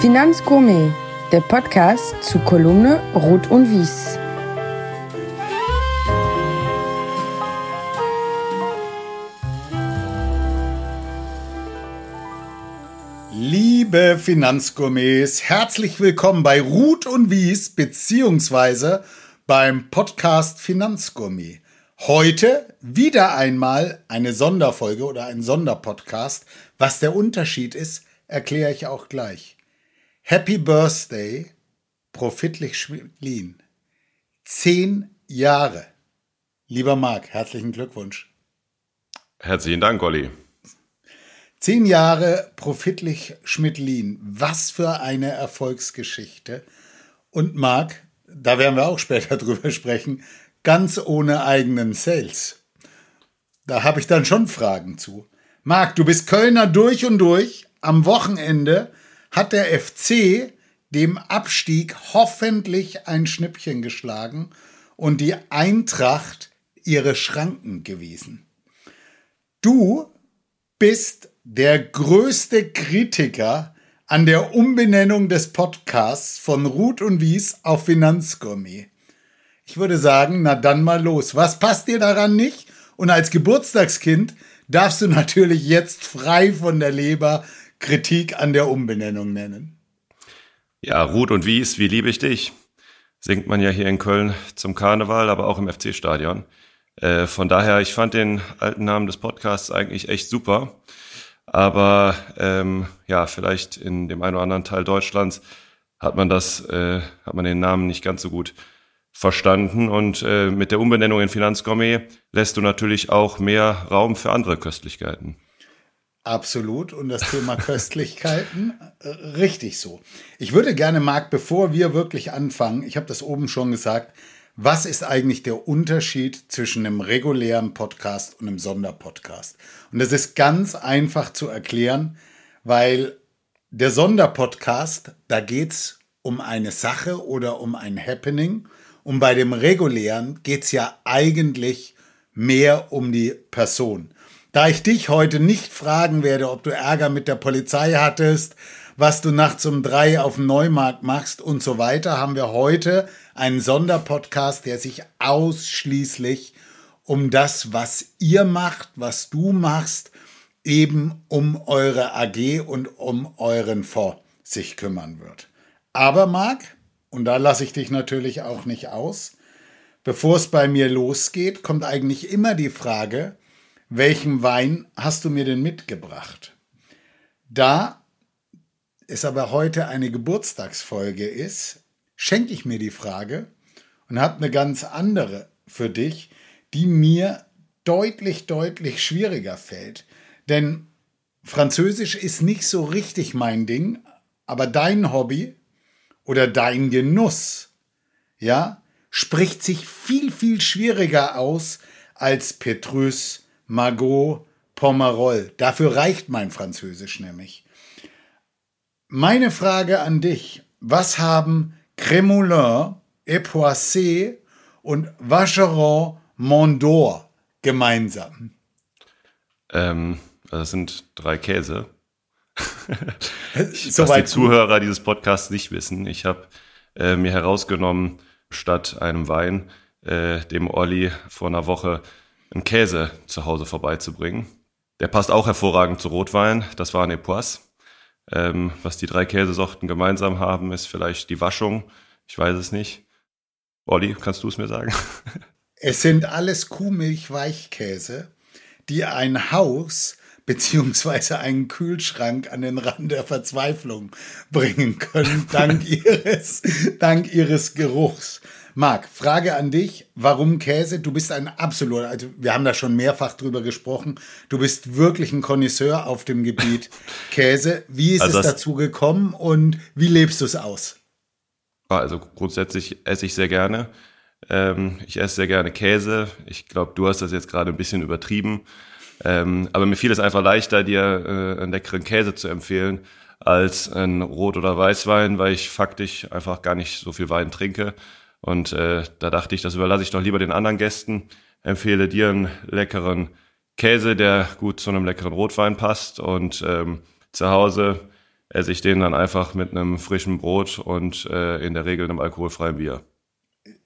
Finanzgourmet, der Podcast zu Kolumne Rot und Wies. Liebe Finanzgourmets, herzlich willkommen bei Ruth und Wies beziehungsweise beim Podcast Finanzgourmet. Heute wieder einmal eine Sonderfolge oder ein Sonderpodcast. Was der Unterschied ist, erkläre ich auch gleich. Happy Birthday, Profitlich Schmidlin. Zehn Jahre. Lieber Marc, herzlichen Glückwunsch. Herzlichen Dank, Olli. Zehn Jahre Profitlich Schmidlin. Was für eine Erfolgsgeschichte. Und Marc, da werden wir auch später drüber sprechen, ganz ohne eigenen Sales. Da habe ich dann schon Fragen zu. Marc, du bist Kölner durch und durch. Am Wochenende hat der FC dem Abstieg hoffentlich ein Schnippchen geschlagen und die Eintracht ihre Schranken gewiesen. Du bist der größte Kritiker an der Umbenennung des Podcasts von Ruth und Wies auf Finanzgourmet. Ich würde sagen, na dann mal los. Was passt dir daran nicht? Und als Geburtstagskind darfst du natürlich jetzt frei von der Leber Kritik an der Umbenennung nennen. Ja, Ruth und Wies, wie liebe ich dich? Singt man ja hier in Köln zum Karneval, aber auch im FC-Stadion. Äh, von daher, ich fand den alten Namen des Podcasts eigentlich echt super. Aber ähm, ja, vielleicht in dem einen oder anderen Teil Deutschlands hat man das, äh, hat man den Namen nicht ganz so gut verstanden. Und äh, mit der Umbenennung in Finanzgourmet lässt du natürlich auch mehr Raum für andere Köstlichkeiten. Absolut. Und das Thema Köstlichkeiten, äh, richtig so. Ich würde gerne, Marc, bevor wir wirklich anfangen, ich habe das oben schon gesagt, was ist eigentlich der Unterschied zwischen einem regulären Podcast und einem Sonderpodcast? Und das ist ganz einfach zu erklären, weil der Sonderpodcast, da geht es um eine Sache oder um ein Happening. Und bei dem regulären geht es ja eigentlich mehr um die Person. Da ich dich heute nicht fragen werde, ob du Ärger mit der Polizei hattest, was du nachts um drei auf dem Neumarkt machst und so weiter, haben wir heute einen Sonderpodcast, der sich ausschließlich um das, was ihr macht, was du machst, eben um eure AG und um euren Fonds sich kümmern wird. Aber Marc, und da lasse ich dich natürlich auch nicht aus. Bevor es bei mir losgeht, kommt eigentlich immer die Frage, welchen Wein hast du mir denn mitgebracht? Da es aber heute eine Geburtstagsfolge ist, schenke ich mir die Frage und habe eine ganz andere für dich, die mir deutlich, deutlich schwieriger fällt. Denn Französisch ist nicht so richtig mein Ding, aber dein Hobby oder dein Genuss, ja, spricht sich viel, viel schwieriger aus als Petrus, Margot, Pomerol. Dafür reicht mein Französisch nämlich. Meine Frage an dich, was haben Crémoulin, Epoissé und Vacheron Mondor gemeinsam? Ähm, das sind drei Käse. was die Zuhörer dieses Podcasts nicht wissen, ich habe äh, mir herausgenommen, statt einem Wein äh, dem Olli vor einer Woche einen Käse zu Hause vorbeizubringen. Der passt auch hervorragend zu Rotwein. Das war ein Epoisse. Ähm, was die drei Käsesorten gemeinsam haben, ist vielleicht die Waschung. Ich weiß es nicht. Olli, kannst du es mir sagen? Es sind alles Kuhmilch-Weichkäse, die ein Haus beziehungsweise einen Kühlschrank an den Rand der Verzweiflung bringen können, dank ihres, dank ihres Geruchs. Marc, Frage an dich. Warum Käse? Du bist ein absoluter, also wir haben da schon mehrfach drüber gesprochen. Du bist wirklich ein Connoisseur auf dem Gebiet Käse. Wie ist also es dazu gekommen und wie lebst du es aus? Also grundsätzlich esse ich sehr gerne. Ähm, ich esse sehr gerne Käse. Ich glaube, du hast das jetzt gerade ein bisschen übertrieben. Ähm, aber mir fiel es einfach leichter, dir äh, einen leckeren Käse zu empfehlen als ein Rot- oder Weißwein, weil ich faktisch einfach gar nicht so viel Wein trinke. Und äh, da dachte ich, das überlasse ich doch lieber den anderen Gästen. Empfehle dir einen leckeren Käse, der gut zu einem leckeren Rotwein passt. Und ähm, zu Hause esse ich den dann einfach mit einem frischen Brot und äh, in der Regel einem alkoholfreien Bier.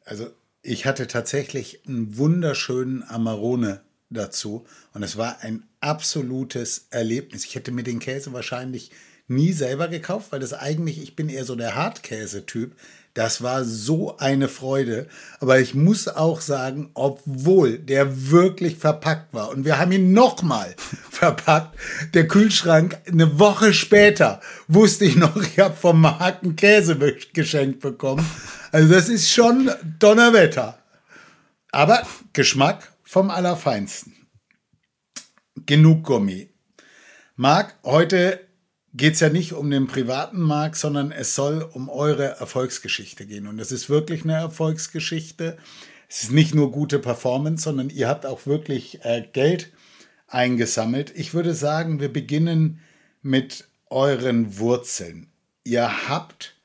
Also ich hatte tatsächlich einen wunderschönen Amarone dazu und es war ein absolutes Erlebnis. Ich hätte mir den Käse wahrscheinlich nie selber gekauft, weil das eigentlich, ich bin eher so der Hartkäse-Typ. Das war so eine Freude. Aber ich muss auch sagen, obwohl der wirklich verpackt war und wir haben ihn nochmal verpackt, der Kühlschrank eine Woche später wusste ich noch, ich habe vom Marken Käse geschenkt bekommen. Also das ist schon Donnerwetter. Aber Geschmack vom Allerfeinsten. Genug Gummi. Marc, heute geht es ja nicht um den privaten Markt, sondern es soll um eure Erfolgsgeschichte gehen. Und es ist wirklich eine Erfolgsgeschichte. Es ist nicht nur gute Performance, sondern ihr habt auch wirklich äh, Geld eingesammelt. Ich würde sagen, wir beginnen mit euren Wurzeln. Ihr habt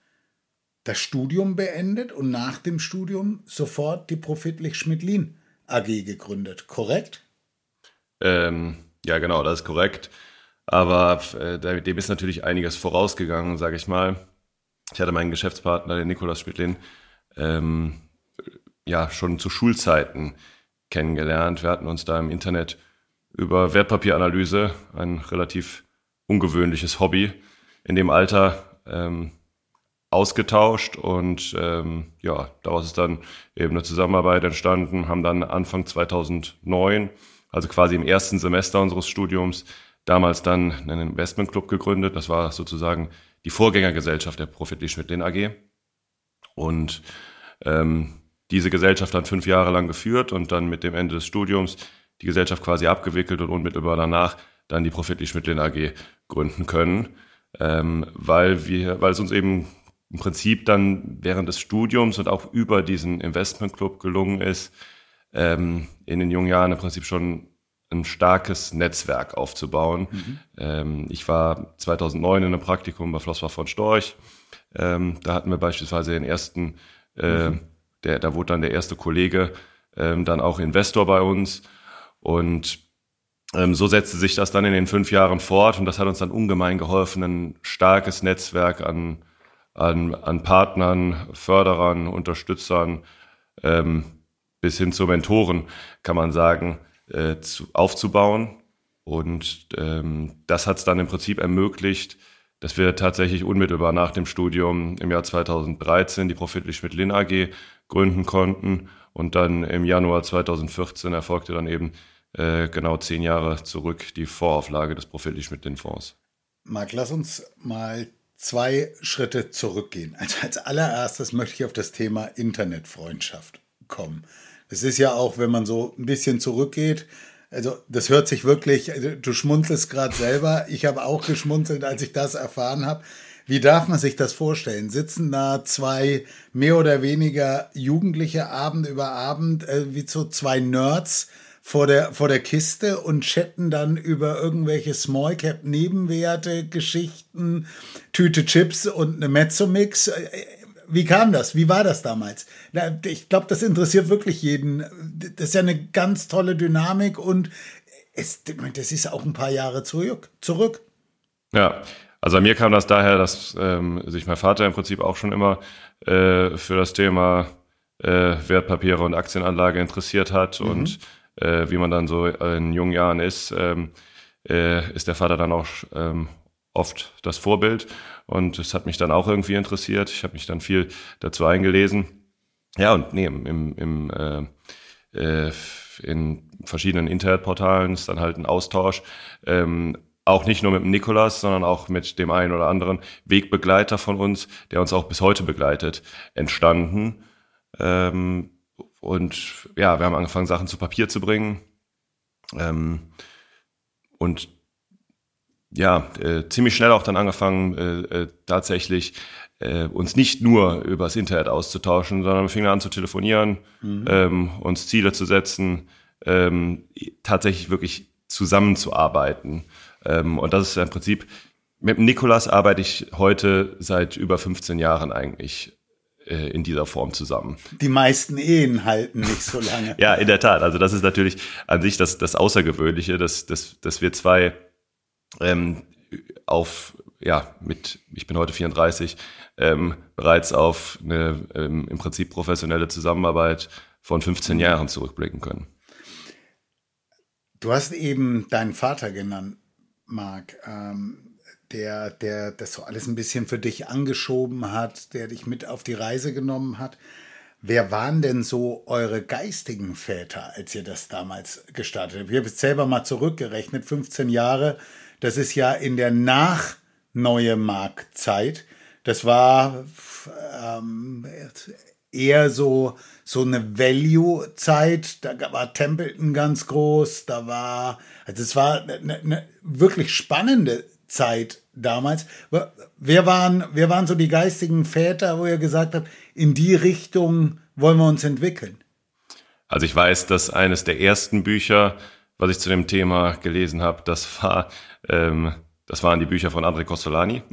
das Studium beendet und nach dem Studium sofort die Profitlich Schmidlin AG gegründet, korrekt? Ähm, ja, genau, das ist korrekt. Aber äh, dem ist natürlich einiges vorausgegangen, sage ich mal. Ich hatte meinen Geschäftspartner, den Nikolaus Schmidlin, ähm, ja, schon zu Schulzeiten kennengelernt. Wir hatten uns da im Internet über Wertpapieranalyse, ein relativ ungewöhnliches Hobby, in dem Alter ähm, ausgetauscht und ähm, ja, daraus ist dann eben eine Zusammenarbeit entstanden, haben dann Anfang 2009, also quasi im ersten Semester unseres Studiums, damals dann einen Investmentclub gegründet. Das war sozusagen die Vorgängergesellschaft der Profit Schmidlin AG. Und ähm, diese Gesellschaft dann fünf Jahre lang geführt und dann mit dem Ende des Studiums die Gesellschaft quasi abgewickelt und unmittelbar danach dann die Profit Schmidlin AG gründen können, ähm, weil wir, weil es uns eben im Prinzip dann während des Studiums und auch über diesen Investmentclub gelungen ist, ähm, in den jungen Jahren im Prinzip schon ein starkes Netzwerk aufzubauen. Mhm. Ähm, ich war 2009 in einem Praktikum bei Flossbach von Storch. Ähm, da hatten wir beispielsweise den ersten, äh, mhm. der, da wurde dann der erste Kollege ähm, dann auch Investor bei uns. Und ähm, so setzte sich das dann in den fünf Jahren fort und das hat uns dann ungemein geholfen, ein starkes Netzwerk an, an, an Partnern, Förderern, Unterstützern ähm, bis hin zu Mentoren, kann man sagen, äh, zu, aufzubauen. Und ähm, das hat es dann im Prinzip ermöglicht, dass wir tatsächlich unmittelbar nach dem Studium im Jahr 2013 die Profitlich Schmidt-Lin AG gründen konnten. Und dann im Januar 2014 erfolgte dann eben äh, genau zehn Jahre zurück die Vorauflage des Profitlich Schmidt-Lin Fonds. Marc, lass uns mal zwei Schritte zurückgehen. Also als allererstes möchte ich auf das Thema Internetfreundschaft kommen. Es ist ja auch, wenn man so ein bisschen zurückgeht, also das hört sich wirklich, also du schmunzelst gerade selber. Ich habe auch geschmunzelt, als ich das erfahren habe. Wie darf man sich das vorstellen? Sitzen da zwei mehr oder weniger Jugendliche Abend über Abend, äh, wie so zwei Nerds vor der, vor der Kiste und chatten dann über irgendwelche Small Cap Nebenwerte, Geschichten, Tüte Chips und eine Mezzomix. Äh, wie kam das? Wie war das damals? Ich glaube, das interessiert wirklich jeden. Das ist ja eine ganz tolle Dynamik und es, das ist auch ein paar Jahre zurück. zurück. Ja, also bei mir kam das daher, dass ähm, sich mein Vater im Prinzip auch schon immer äh, für das Thema äh, Wertpapiere und Aktienanlage interessiert hat mhm. und äh, wie man dann so in jungen Jahren ist, ähm, äh, ist der Vater dann auch ähm, oft das Vorbild. Und es hat mich dann auch irgendwie interessiert. Ich habe mich dann viel dazu eingelesen. Ja, und nee, im, im, äh, äh, in verschiedenen Internetportalen ist dann halt ein Austausch. Ähm, auch nicht nur mit dem Nikolas, sondern auch mit dem einen oder anderen Wegbegleiter von uns, der uns auch bis heute begleitet, entstanden. Ähm, und ja, wir haben angefangen, Sachen zu Papier zu bringen. Ähm, und ja, äh, ziemlich schnell auch dann angefangen, äh, äh, tatsächlich äh, uns nicht nur übers Internet auszutauschen, sondern wir fingen an zu telefonieren, mhm. ähm, uns Ziele zu setzen, ähm, tatsächlich wirklich zusammenzuarbeiten. Ähm, und das ist im Prinzip, mit Nikolas arbeite ich heute seit über 15 Jahren eigentlich äh, in dieser Form zusammen. Die meisten Ehen halten nicht so lange. ja, in der Tat. Also das ist natürlich an sich das, das Außergewöhnliche, dass, dass, dass wir zwei ähm, auf ja, mit, ich bin heute 34, ähm, bereits auf eine ähm, im Prinzip professionelle Zusammenarbeit von 15 Jahren zurückblicken können. Du hast eben deinen Vater genannt, Marc, ähm, der, der das so alles ein bisschen für dich angeschoben hat, der dich mit auf die Reise genommen hat. Wer waren denn so eure geistigen Väter, als ihr das damals gestartet habt? Ich habe jetzt selber mal zurückgerechnet, 15 Jahre. Das ist ja in der nach-neue Marktzeit. Das war ähm, eher so, so eine Value-Zeit. Da war Templeton ganz groß. Da war, also es war eine, eine wirklich spannende Zeit damals. Wer waren, wer waren so die geistigen Väter, wo ihr gesagt habt, in die Richtung wollen wir uns entwickeln? Also ich weiß, dass eines der ersten Bücher, was ich zu dem Thema gelesen habe, das war, ähm, das waren die Bücher von André Costolani.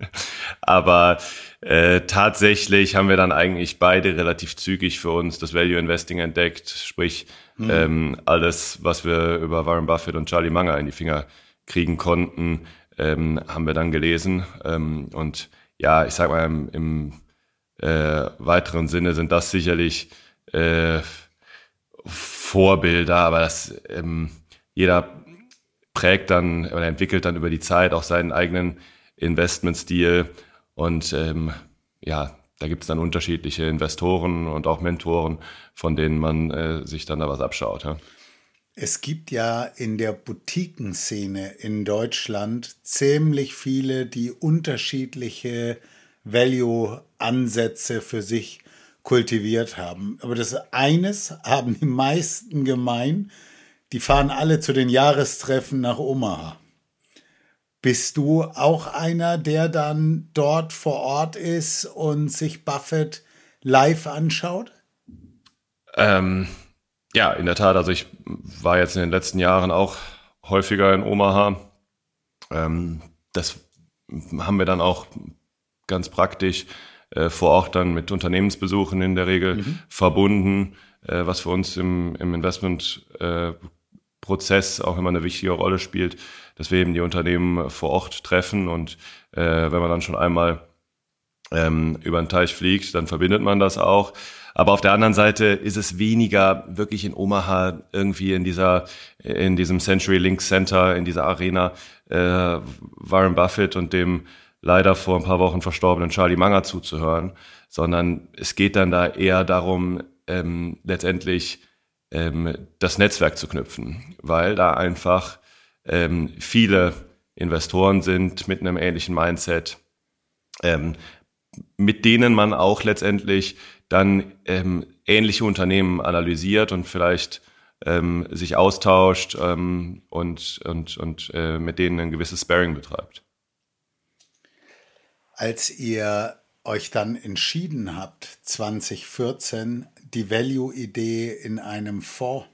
Aber äh, tatsächlich haben wir dann eigentlich beide relativ zügig für uns das Value Investing entdeckt, sprich mhm. ähm, alles, was wir über Warren Buffett und Charlie Munger in die Finger kriegen konnten, ähm, haben wir dann gelesen. Ähm, und ja, ich sag mal, im, im äh, weiteren Sinne sind das sicherlich äh, Vorbilder, aber das ähm, jeder prägt dann oder entwickelt dann über die Zeit auch seinen eigenen Investmentstil und ähm, ja, da gibt es dann unterschiedliche Investoren und auch Mentoren, von denen man äh, sich dann da was abschaut. Ja. Es gibt ja in der Boutiquenszene in Deutschland ziemlich viele, die unterschiedliche Value-Ansätze für sich kultiviert haben. Aber das eines haben die meisten gemein, die fahren alle zu den Jahrestreffen nach Omaha. Bist du auch einer, der dann dort vor Ort ist und sich Buffett live anschaut? Ähm, ja, in der Tat. Also ich war jetzt in den letzten Jahren auch häufiger in Omaha. Ähm, das haben wir dann auch ganz praktisch äh, vor Ort dann mit Unternehmensbesuchen in der Regel mhm. verbunden, äh, was für uns im, im Investmentprozess äh, auch immer eine wichtige Rolle spielt, dass wir eben die Unternehmen vor Ort treffen und äh, wenn man dann schon einmal ähm, über den Teich fliegt, dann verbindet man das auch. Aber auf der anderen Seite ist es weniger wirklich in Omaha irgendwie in dieser, in diesem Century Link Center, in dieser Arena, äh, Warren Buffett und dem leider vor ein paar Wochen verstorbenen Charlie Munger zuzuhören, sondern es geht dann da eher darum, ähm, letztendlich ähm, das Netzwerk zu knüpfen, weil da einfach ähm, viele Investoren sind mit einem ähnlichen Mindset, ähm, mit denen man auch letztendlich dann ähm, ähnliche Unternehmen analysiert und vielleicht ähm, sich austauscht ähm, und, und, und äh, mit denen ein gewisses Sparing betreibt. Als ihr euch dann entschieden habt, 2014 die Value-Idee in einem Fonds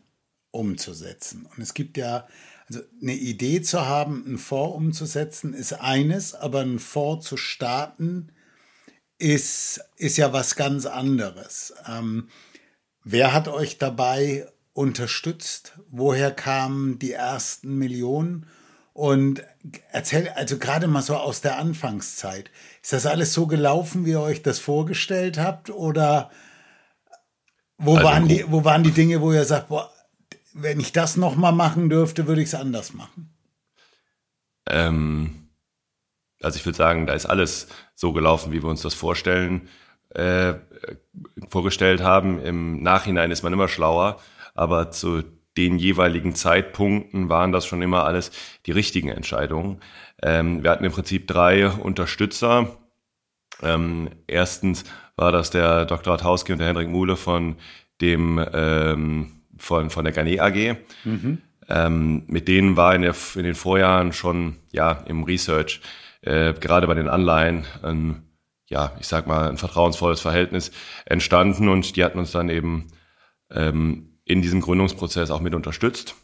umzusetzen. Und es gibt ja, also eine Idee zu haben, einen Fonds umzusetzen, ist eines, aber einen Fonds zu starten, ist, ist ja was ganz anderes. Ähm, wer hat euch dabei unterstützt? Woher kamen die ersten Millionen? Und erzähl, also gerade mal so aus der Anfangszeit, ist das alles so gelaufen, wie ihr euch das vorgestellt habt? Oder wo, also, waren, die, wo waren die Dinge, wo ihr sagt, boah, wenn ich das nochmal machen dürfte, würde ich es anders machen? Ähm, also ich würde sagen, da ist alles so gelaufen, wie wir uns das vorstellen, äh, vorgestellt haben. Im Nachhinein ist man immer schlauer, aber zu den jeweiligen Zeitpunkten waren das schon immer alles die richtigen Entscheidungen. Ähm, wir hatten im Prinzip drei Unterstützer. Ähm, erstens war das der Dr. Radhauski und der Hendrik Muhle von dem ähm, von, von der Garnet AG. Mhm. Ähm, mit denen war in, der, in den Vorjahren schon ja im Research äh, gerade bei den Anleihen ein, ja, ich sag mal, ein vertrauensvolles Verhältnis entstanden und die hatten uns dann eben ähm, in diesem Gründungsprozess auch mit unterstützt.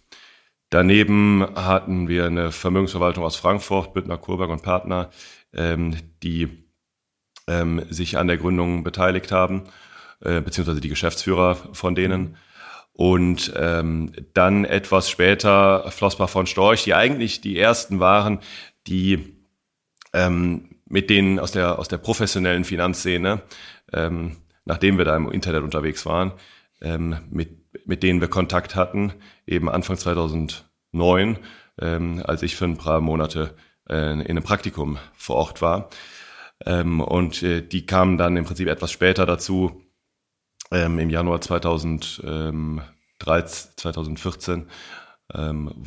Daneben hatten wir eine Vermögensverwaltung aus Frankfurt, Büttner Kurberg und Partner, ähm, die ähm, sich an der Gründung beteiligt haben, äh, beziehungsweise die Geschäftsführer von denen. Und ähm, dann etwas später Flossbach von Storch, die eigentlich die ersten waren, die ähm, mit denen aus der, aus der professionellen Finanzszene, ähm, nachdem wir da im Internet unterwegs waren, ähm, mit, mit denen wir Kontakt hatten, eben Anfang 2009, ähm, als ich für ein paar Monate äh, in einem Praktikum vor Ort war. Ähm, und äh, die kamen dann im Prinzip etwas später dazu, ähm, im Januar 2013, 2014, ähm,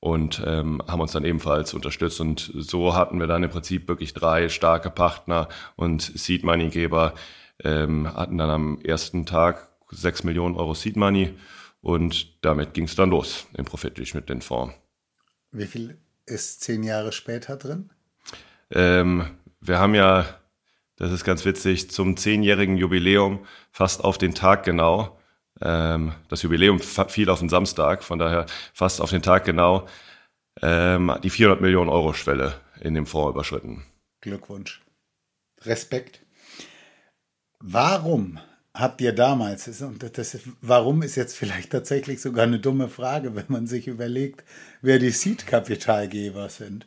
und ähm, haben uns dann ebenfalls unterstützt. Und so hatten wir dann im Prinzip wirklich drei starke Partner und Seed Money Geber ähm, hatten dann am ersten Tag sechs Millionen Euro Seed Money und damit ging es dann los im Profitlich mit den Fonds. Wie viel ist zehn Jahre später drin? Ähm, wir haben ja, das ist ganz witzig, zum zehnjährigen Jubiläum fast auf den Tag genau ähm, das Jubiläum fiel auf den Samstag, von daher fast auf den Tag genau ähm, die 400 Millionen Euro Schwelle in dem Fonds überschritten. Glückwunsch. Respekt. Warum habt ihr damals, und das warum ist jetzt vielleicht tatsächlich sogar eine dumme Frage, wenn man sich überlegt, wer die Seed-Kapitalgeber sind.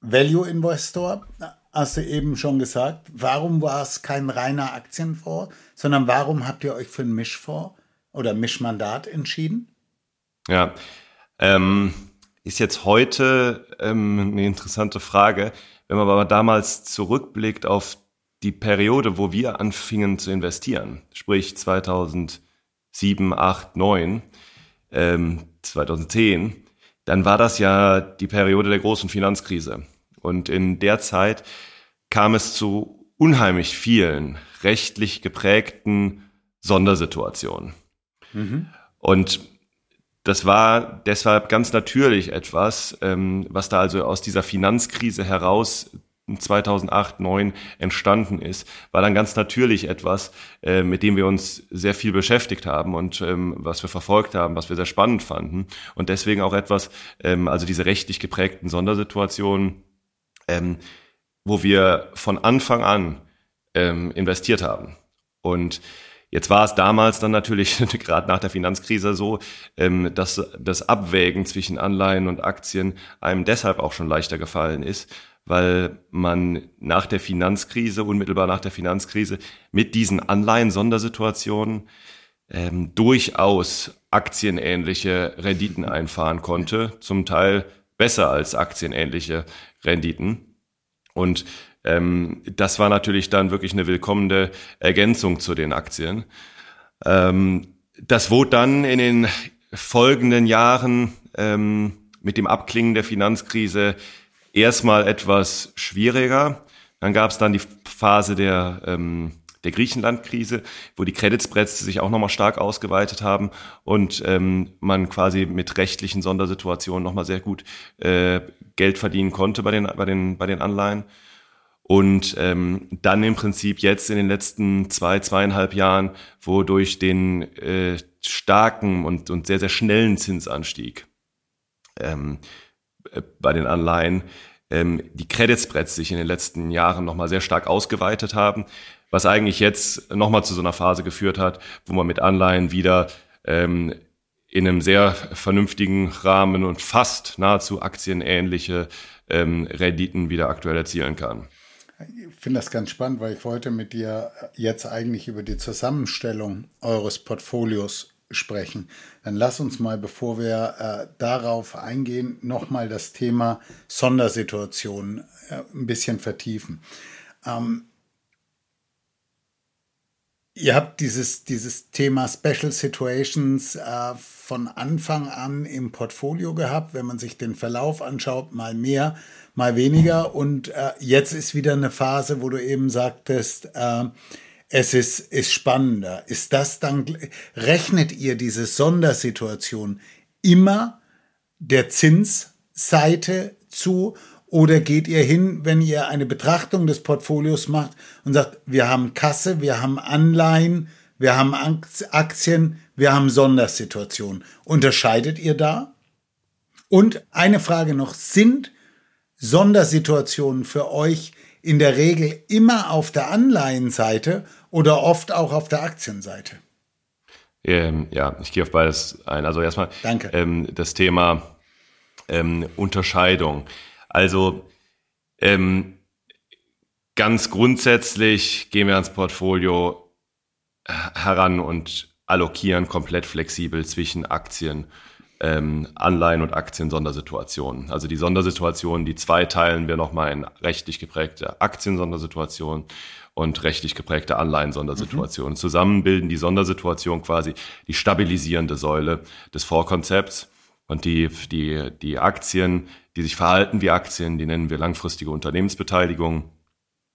Value Investor, hast du eben schon gesagt. Warum war es kein reiner Aktienfonds, sondern warum habt ihr euch für einen Mischfonds oder Mischmandat entschieden? Ja, ähm, ist jetzt heute ähm, eine interessante Frage. Wenn man aber damals zurückblickt auf die Periode, wo wir anfingen zu investieren, sprich 2007, 8, 9, ähm, 2010, dann war das ja die Periode der großen Finanzkrise. Und in der Zeit kam es zu unheimlich vielen rechtlich geprägten Sondersituationen. Mhm. Und das war deshalb ganz natürlich etwas, ähm, was da also aus dieser Finanzkrise heraus 2008, 2009 entstanden ist, war dann ganz natürlich etwas, äh, mit dem wir uns sehr viel beschäftigt haben und ähm, was wir verfolgt haben, was wir sehr spannend fanden. Und deswegen auch etwas, ähm, also diese rechtlich geprägten Sondersituationen, ähm, wo wir von Anfang an ähm, investiert haben. Und Jetzt war es damals dann natürlich gerade nach der Finanzkrise so, ähm, dass das Abwägen zwischen Anleihen und Aktien einem deshalb auch schon leichter gefallen ist, weil man nach der Finanzkrise, unmittelbar nach der Finanzkrise, mit diesen Anleihen-Sondersituationen ähm, durchaus aktienähnliche Renditen einfahren konnte, zum Teil besser als aktienähnliche Renditen. Und ähm, das war natürlich dann wirklich eine willkommene Ergänzung zu den Aktien. Ähm, das wurde dann in den folgenden Jahren ähm, mit dem Abklingen der Finanzkrise erstmal etwas schwieriger. Dann gab es dann die Phase der, ähm, der Griechenland-Krise, wo die Credit Spreads sich auch nochmal stark ausgeweitet haben und ähm, man quasi mit rechtlichen Sondersituationen nochmal sehr gut äh, Geld verdienen konnte bei den, bei den, bei den Anleihen. Und ähm, dann im Prinzip jetzt in den letzten zwei, zweieinhalb Jahren, wo durch den äh, starken und, und sehr, sehr schnellen Zinsanstieg ähm, äh, bei den Anleihen ähm, die Credit Spreads sich in den letzten Jahren nochmal sehr stark ausgeweitet haben, was eigentlich jetzt nochmal zu so einer Phase geführt hat, wo man mit Anleihen wieder ähm, in einem sehr vernünftigen Rahmen und fast nahezu aktienähnliche ähm, Renditen wieder aktuell erzielen kann. Ich finde das ganz spannend, weil ich wollte mit dir jetzt eigentlich über die Zusammenstellung eures Portfolios sprechen. Dann lass uns mal, bevor wir äh, darauf eingehen, nochmal das Thema Sondersituationen äh, ein bisschen vertiefen. Ähm, ihr habt dieses, dieses Thema Special Situations äh, von Anfang an im Portfolio gehabt. Wenn man sich den Verlauf anschaut, mal mehr, mal weniger. Und äh, jetzt ist wieder eine Phase, wo du eben sagtest, äh, es ist, ist spannender. Ist das dann, rechnet ihr diese Sondersituation immer der Zinsseite zu oder geht ihr hin, wenn ihr eine Betrachtung des Portfolios macht und sagt, wir haben Kasse, wir haben Anleihen, wir haben Aktien, wir haben Sondersituationen. Unterscheidet ihr da? Und eine Frage noch, sind Sondersituationen für euch in der Regel immer auf der Anleihenseite oder oft auch auf der Aktienseite? Ähm, ja, ich gehe auf beides ein. Also erstmal. Ähm, das Thema ähm, Unterscheidung. Also Ähm, ganz grundsätzlich gehen wir ans Portfolio heran und allokieren komplett flexibel zwischen Aktien, ähm, Anleihen und Aktien-Sondersituationen. Also die Sondersituationen, die zwei teilen wir nochmal in rechtlich geprägte Aktien-Sondersituationen und rechtlich geprägte Anleihen-Sondersituationen. Mhm. Zusammen bilden die Sondersituation quasi die stabilisierende Säule des Vorkonzepts. Und die, die, die Aktien, die sich verhalten wie Aktien, die nennen wir langfristige Unternehmensbeteiligung.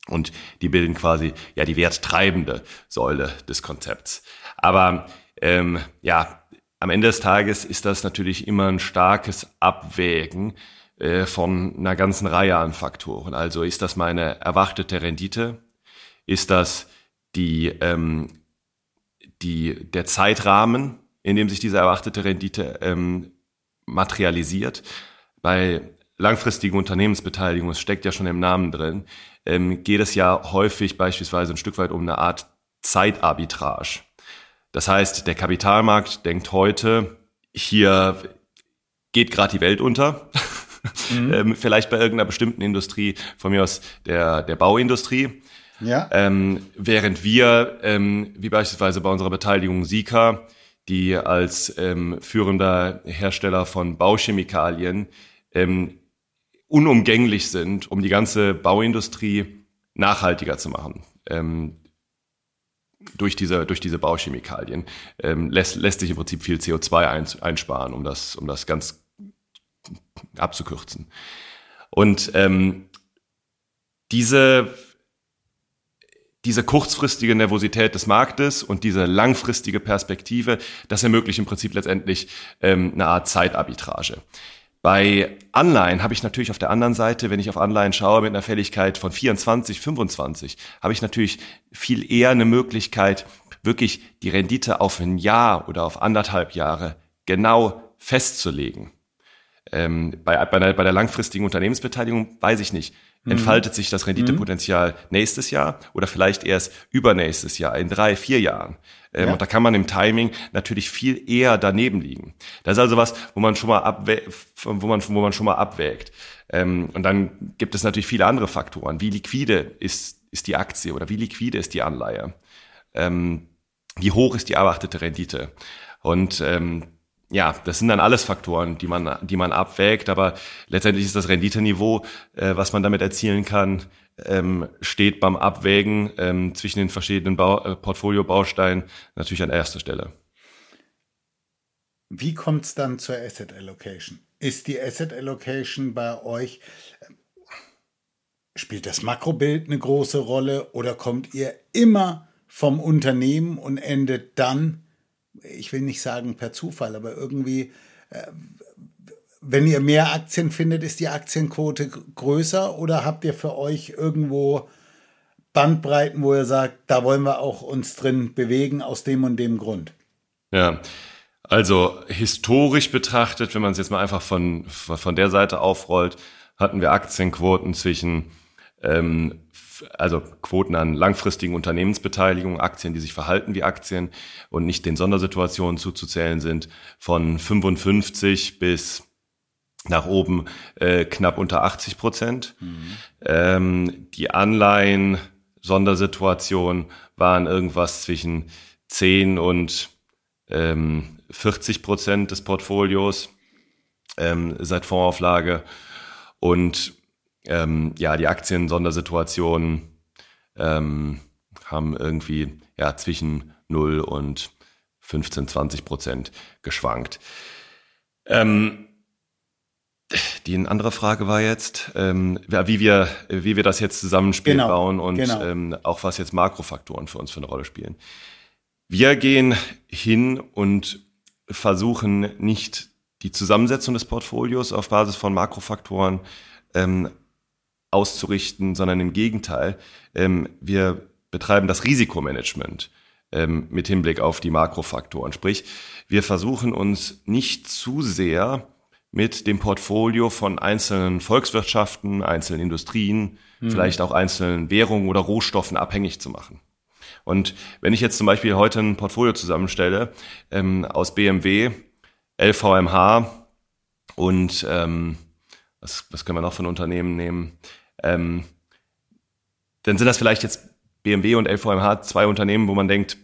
Und die bilden quasi ja die werttreibende Säule des Konzepts. Aber ähm, ja, am Ende des Tages ist das natürlich immer ein starkes Abwägen äh, von einer ganzen Reihe an Faktoren. Also ist das meine erwartete Rendite? Ist das die, ähm, die, der Zeitrahmen, in dem sich diese erwartete Rendite ähm, materialisiert? Bei langfristigen Unternehmensbeteiligung, steckt ja schon im Namen drin, ähm, geht es ja häufig beispielsweise ein Stück weit um eine Art Zeitarbitrage. Das heißt, der Kapitalmarkt denkt heute, hier geht gerade die Welt unter. Mhm. ähm, vielleicht bei irgendeiner bestimmten Industrie, von mir aus der, der Bauindustrie. Ja. Ähm, während wir, ähm, wie beispielsweise bei unserer Beteiligung Sika, die als ähm, führender Hersteller von Bauchemikalien ähm, unumgänglich sind, um die ganze Bauindustrie nachhaltiger zu machen. Ähm, durch diese, durch diese Bauchemikalien ähm, lässt, lässt sich im Prinzip viel CO2 ein, einsparen, um das, um das ganz abzukürzen. Und ähm, diese, diese kurzfristige Nervosität des Marktes und diese langfristige Perspektive, das ermöglicht im Prinzip letztendlich ähm, eine Art Zeitarbitrage. Bei Anleihen habe ich natürlich auf der anderen Seite, wenn ich auf Anleihen schaue mit einer Fälligkeit von 24, 25, habe ich natürlich viel eher eine Möglichkeit, wirklich die Rendite auf ein Jahr oder auf anderthalb Jahre genau festzulegen. Ähm, bei, bei, der, bei der langfristigen Unternehmensbeteiligung weiß ich nicht. Entfaltet sich das Renditepotenzial mhm. nächstes Jahr oder vielleicht erst übernächstes Jahr, in drei, vier Jahren. Ähm, ja. Und da kann man im Timing natürlich viel eher daneben liegen. Das ist also was, wo man schon mal abwägt, wo man, wo man schon mal abwägt. Ähm, und dann gibt es natürlich viele andere Faktoren. Wie liquide ist, ist die Aktie oder wie liquide ist die Anleihe? Ähm, wie hoch ist die erwartete Rendite? Und ähm, ja, das sind dann alles Faktoren, die man, die man abwägt, aber letztendlich ist das Renditeniveau, äh, was man damit erzielen kann, ähm, steht beim Abwägen ähm, zwischen den verschiedenen Bau, äh, Portfolio-Bausteinen natürlich an erster Stelle. Wie kommt es dann zur Asset Allocation? Ist die Asset Allocation bei euch, spielt das Makrobild eine große Rolle oder kommt ihr immer vom Unternehmen und endet dann ich will nicht sagen per Zufall, aber irgendwie, äh, wenn ihr mehr Aktien findet, ist die Aktienquote größer oder habt ihr für euch irgendwo Bandbreiten, wo ihr sagt, da wollen wir auch uns drin bewegen aus dem und dem Grund? Ja. Also historisch betrachtet, wenn man es jetzt mal einfach von, von der Seite aufrollt, hatten wir Aktienquoten zwischen ähm, also Quoten an langfristigen Unternehmensbeteiligungen, Aktien, die sich verhalten wie Aktien und nicht den Sondersituationen zuzuzählen sind, von 55 bis nach oben äh, knapp unter 80 Prozent. Mhm. Ähm, die Anleihen, Sondersituation waren irgendwas zwischen 10 und ähm, 40 Prozent des Portfolios ähm, seit Fondsauflage. Und ähm, ja, die Aktien-Sondersituationen ähm, haben irgendwie ja, zwischen 0 und 15, 20 Prozent geschwankt. Ähm, die andere Frage war jetzt, ähm, wie, wir, wie wir das jetzt zusammenspielen genau, bauen und genau. ähm, auch was jetzt Makrofaktoren für uns für eine Rolle spielen. Wir gehen hin und versuchen nicht die Zusammensetzung des Portfolios auf Basis von Makrofaktoren ähm, auszurichten, sondern im Gegenteil, ähm, wir betreiben das Risikomanagement ähm, mit Hinblick auf die Makrofaktoren. Sprich, wir versuchen uns nicht zu sehr mit dem Portfolio von einzelnen Volkswirtschaften, einzelnen Industrien, mhm. vielleicht auch einzelnen Währungen oder Rohstoffen abhängig zu machen. Und wenn ich jetzt zum Beispiel heute ein Portfolio zusammenstelle ähm, aus BMW, LVMH und ähm, was, was können wir noch von Unternehmen nehmen? Ähm, dann sind das vielleicht jetzt BMW und LVMH zwei Unternehmen, wo man denkt,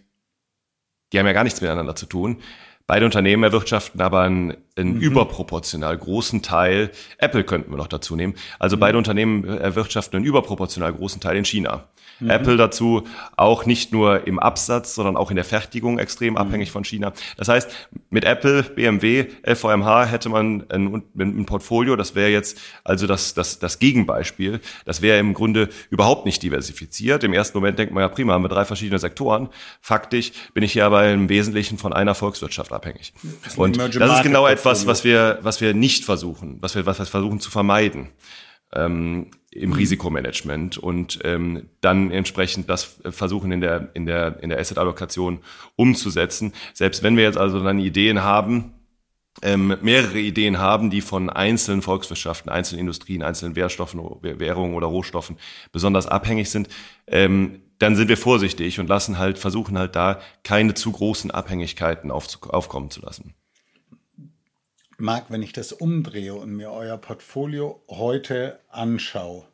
die haben ja gar nichts miteinander zu tun. Beide Unternehmen erwirtschaften aber einen, einen mhm. überproportional großen Teil, Apple könnten wir noch dazu nehmen, also mhm. beide Unternehmen erwirtschaften einen überproportional großen Teil in China. Mhm. Apple dazu auch nicht nur im Absatz, sondern auch in der Fertigung extrem mhm. abhängig von China. Das heißt, mit Apple, BMW, LVMH hätte man ein, ein Portfolio, das wäre jetzt also das, das, das Gegenbeispiel. Das wäre im Grunde überhaupt nicht diversifiziert. Im ersten Moment denkt man ja prima, haben wir drei verschiedene Sektoren. Faktisch bin ich hier aber im Wesentlichen von einer Volkswirtschaft abhängig. Und das ist genau etwas, was wir, was wir nicht versuchen, was wir, was wir versuchen zu vermeiden ähm, im mhm. Risikomanagement und ähm, dann entsprechend das versuchen in der, in der, in der Asset-Allokation umzusetzen. Selbst wenn wir jetzt also dann Ideen haben, ähm, mehrere Ideen haben, die von einzelnen Volkswirtschaften, einzelnen Industrien, einzelnen Währstoffen, Währungen oder Rohstoffen besonders abhängig sind, ähm, dann sind wir vorsichtig und lassen halt, versuchen halt da keine zu großen Abhängigkeiten auf, aufkommen zu lassen. Marc, wenn ich das umdrehe und mir euer Portfolio heute anschaue,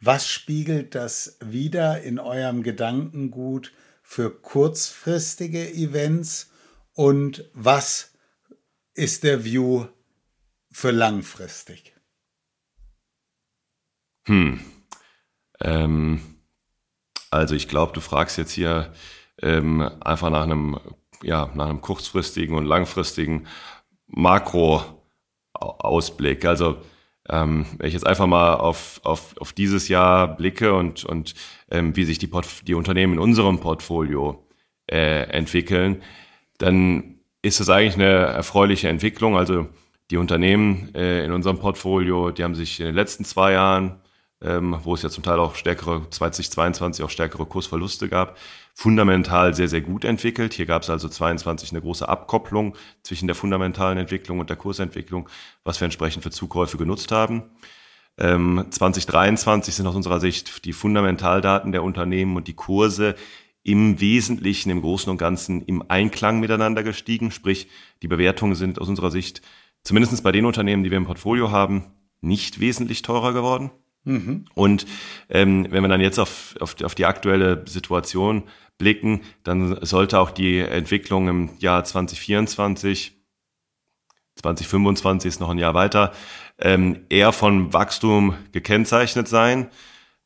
was spiegelt das wieder in eurem Gedankengut für kurzfristige Events und was ist der View für langfristig? Hm. Ähm, also ich glaube, du fragst jetzt hier ähm, einfach nach einem, ja, nach einem kurzfristigen und langfristigen Makro-Ausblick. Also ähm, wenn ich jetzt einfach mal auf, auf, auf dieses Jahr blicke und, und ähm, wie sich die, die Unternehmen in unserem Portfolio äh, entwickeln, dann ist das eigentlich eine erfreuliche Entwicklung. Also die Unternehmen äh, in unserem Portfolio, die haben sich in den letzten zwei Jahren, ähm, wo es ja zum Teil auch stärkere, 2022 auch stärkere Kursverluste gab, fundamental sehr, sehr gut entwickelt. Hier gab es also 22 eine große Abkopplung zwischen der fundamentalen Entwicklung und der Kursentwicklung, was wir entsprechend für Zukäufe genutzt haben. Ähm, 2023 sind aus unserer Sicht die Fundamentaldaten der Unternehmen und die Kurse im Wesentlichen, im Großen und Ganzen im Einklang miteinander gestiegen. Sprich, die Bewertungen sind aus unserer Sicht, zumindest bei den Unternehmen, die wir im Portfolio haben, nicht wesentlich teurer geworden. Und ähm, wenn wir dann jetzt auf, auf, auf die aktuelle Situation blicken, dann sollte auch die Entwicklung im Jahr 2024, 2025 ist noch ein Jahr weiter, ähm, eher von Wachstum gekennzeichnet sein.